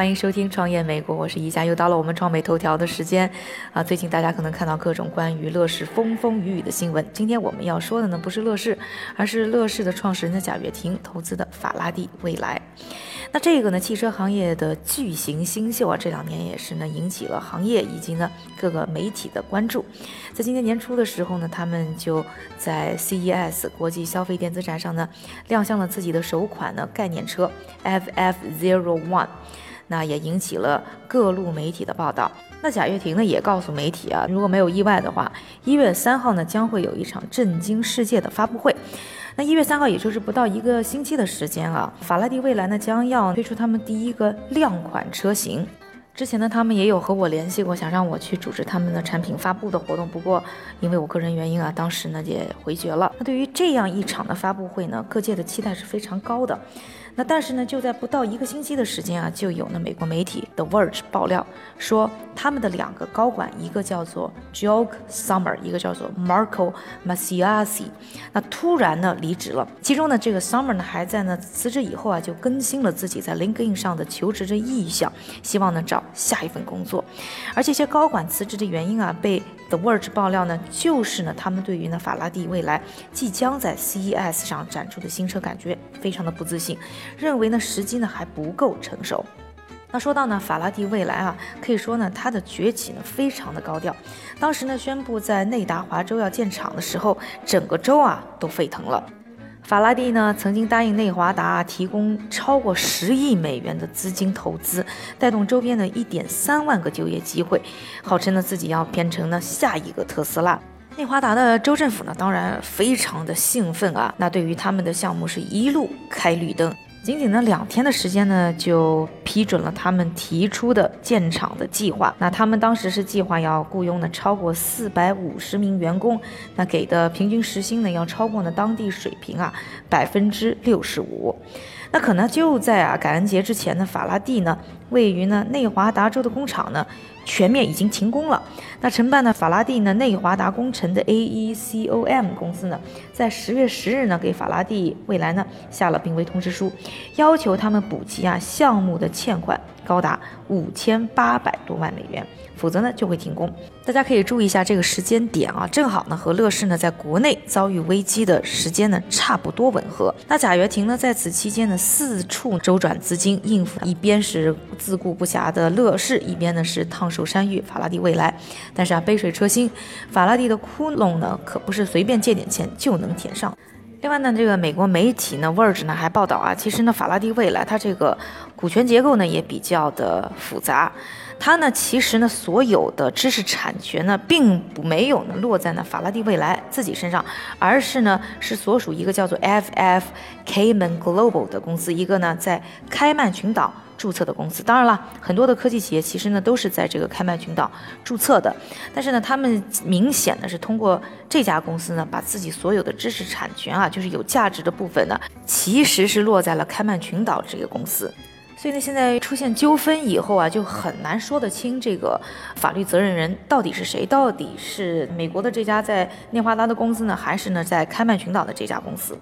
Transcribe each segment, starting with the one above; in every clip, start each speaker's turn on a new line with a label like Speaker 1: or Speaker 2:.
Speaker 1: 欢迎收听《创业美国》，我是宜家，又到了我们创美头条的时间啊！最近大家可能看到各种关于乐视风风雨雨的新闻。今天我们要说的呢，不是乐视，而是乐视的创始人的贾跃亭投资的法拉第未来。那这个呢，汽车行业的巨型新秀啊，这两年也是呢，引起了行业以及呢各个媒体的关注。在今年年初的时候呢，他们就在 CES 国际消费电子展上呢，亮相了自己的首款呢概念车 FF Zero One。那也引起了各路媒体的报道。那贾跃亭呢也告诉媒体啊，如果没有意外的话，一月三号呢将会有一场震惊世界的发布会。那一月三号也就是不到一个星期的时间啊，法拉第未来呢将要推出他们第一个量款车型。之前呢他们也有和我联系过，想让我去组织他们的产品发布的活动，不过因为我个人原因啊，当时呢也回绝了。那对于这样一场的发布会呢，各界的期待是非常高的。那但是呢，就在不到一个星期的时间啊，就有呢美国媒体 The Verge 爆料说，他们的两个高管，一个叫做 Jog Summer，一个叫做 Marco Masiasi，那突然呢离职了。其中呢，这个 Summer 呢还在呢辞职以后啊，就更新了自己在 LinkedIn 上的求职的意向，希望呢找下一份工作。而这些高管辞职的原因啊，被 The Verge 爆料呢，就是呢他们对于呢法拉第未来即将在 CES 上展出的新车感觉非常的不自信。认为呢时机呢还不够成熟。那说到呢法拉第未来啊，可以说呢它的崛起呢非常的高调。当时呢宣布在内达华州要建厂的时候，整个州啊都沸腾了。法拉第呢曾经答应内华达提供超过十亿美元的资金投资，带动周边的一点三万个就业机会，号称呢自己要变成呢下一个特斯拉。内华达的州政府呢当然非常的兴奋啊，那对于他们的项目是一路开绿灯。仅仅呢两天的时间呢，就批准了他们提出的建厂的计划。那他们当时是计划要雇佣呢超过四百五十名员工，那给的平均时薪呢要超过呢当地水平啊百分之六十五。那可能就在啊感恩节之前呢，法拉第呢位于呢内华达州的工厂呢。全面已经停工了。那承办的法拉第呢内华达工程的 AECOM 公司呢，在十月十日呢给法拉第未来呢下了病危通知书，要求他们补齐啊项目的欠款高达五千八百多万美元，否则呢就会停工。大家可以注意一下这个时间点啊，正好呢和乐视呢在国内遭遇危机的时间呢差不多吻合。那贾跃亭呢在此期间呢四处周转资金应付，一边是自顾不暇的乐视，一边呢是烫。手山芋，法拉第未来，但是啊，杯水车薪，法拉第的窟窿呢，可不是随便借点钱就能填上。另外呢，这个美国媒体呢，Verge 呢还报道啊，其实呢，法拉第未来它这个股权结构呢也比较的复杂，它呢其实呢所有的知识产权呢，并不没有呢落在呢法拉第未来自己身上，而是呢是所属一个叫做 FF Cayman Global 的公司，一个呢在开曼群岛。注册的公司，当然了，很多的科技企业其实呢都是在这个开曼群岛注册的，但是呢，他们明显的是通过这家公司呢，把自己所有的知识产权啊，就是有价值的部分呢，其实是落在了开曼群岛这个公司，所以呢，现在出现纠纷以后啊，就很难说得清这个法律责任人到底是谁，到底是美国的这家在内华达的公司呢，还是呢在开曼群岛的这家公司？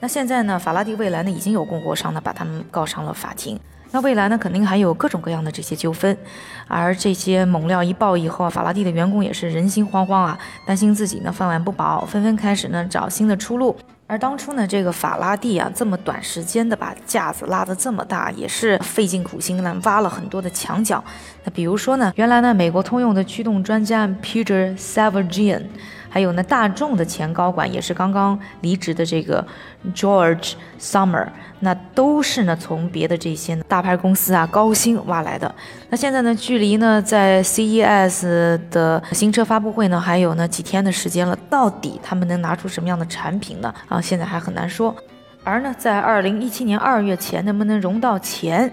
Speaker 1: 那现在呢，法拉第未来呢已经有供货商呢把他们告上了法庭。那未来呢，肯定还有各种各样的这些纠纷，而这些猛料一爆以后啊，法拉第的员工也是人心惶惶啊，担心自己呢饭碗不保，纷纷开始呢找新的出路。而当初呢，这个法拉第啊，这么短时间的把架子拉得这么大，也是费尽苦心呢，挖了很多的墙角。那比如说呢，原来呢，美国通用的驱动专家 Peter Savagin。还有呢，大众的前高管也是刚刚离职的这个 George Summer，那都是呢从别的这些大牌公司啊高薪挖来的。那现在呢，距离呢在 CES 的新车发布会呢还有呢几天的时间了，到底他们能拿出什么样的产品呢？啊，现在还很难说。而呢，在二零一七年二月前能不能融到钱，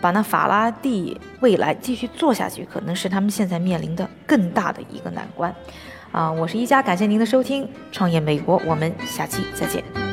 Speaker 1: 把那法拉第未来继续做下去，可能是他们现在面临的更大的一个难关。啊，我是一加，感谢您的收听，创业美国，我们下期再见。